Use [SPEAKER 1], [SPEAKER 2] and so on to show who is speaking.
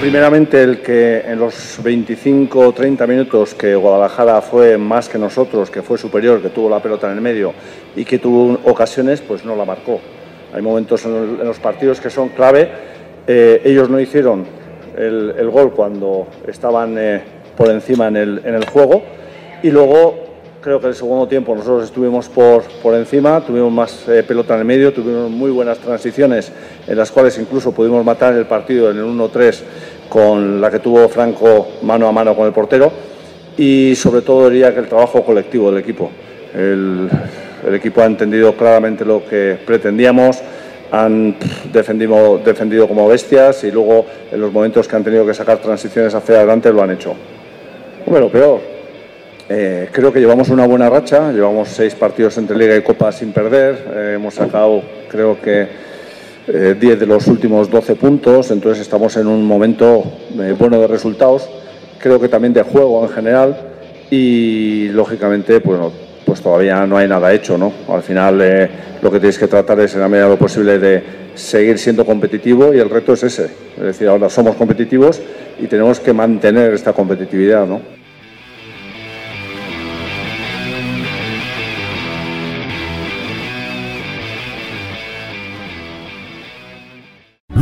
[SPEAKER 1] Primeramente el que en los 25 o 30 minutos que Guadalajara fue más que nosotros, que fue superior, que tuvo la pelota en el medio y que tuvo ocasiones, pues no la marcó. Hay momentos en los, partidos que son clave. Eh, ellos no hicieron el, gol cuando estaban eh, por encima en el juego y luego creo que el segundo tiempo nosotros estuvimos por, por encima, tuvimos más eh, pelota en el medio, tuvimos muy buenas transiciones en las cuales incluso pudimos matar el partido en el 1-3 con la que tuvo Franco mano a mano con el portero y sobre todo diría que el trabajo colectivo del equipo. El, el equipo ha entendido claramente lo que pretendíamos, han defendido, defendido como bestias y luego en los momentos que han tenido que sacar transiciones hacia adelante lo han hecho. Bueno, peor, eh, creo que llevamos una buena racha, llevamos seis partidos entre Liga y Copa sin perder, eh, hemos sacado creo que eh, 10 de los últimos 12 puntos, entonces estamos en un momento eh, bueno de resultados, creo que también de juego en general y lógicamente pues, todavía no hay nada hecho, ¿no? Al final eh, lo que tienes que tratar es en la medida de lo posible de seguir siendo competitivo y el reto es ese, es decir, ahora somos competitivos y tenemos que mantener esta competitividad, ¿no?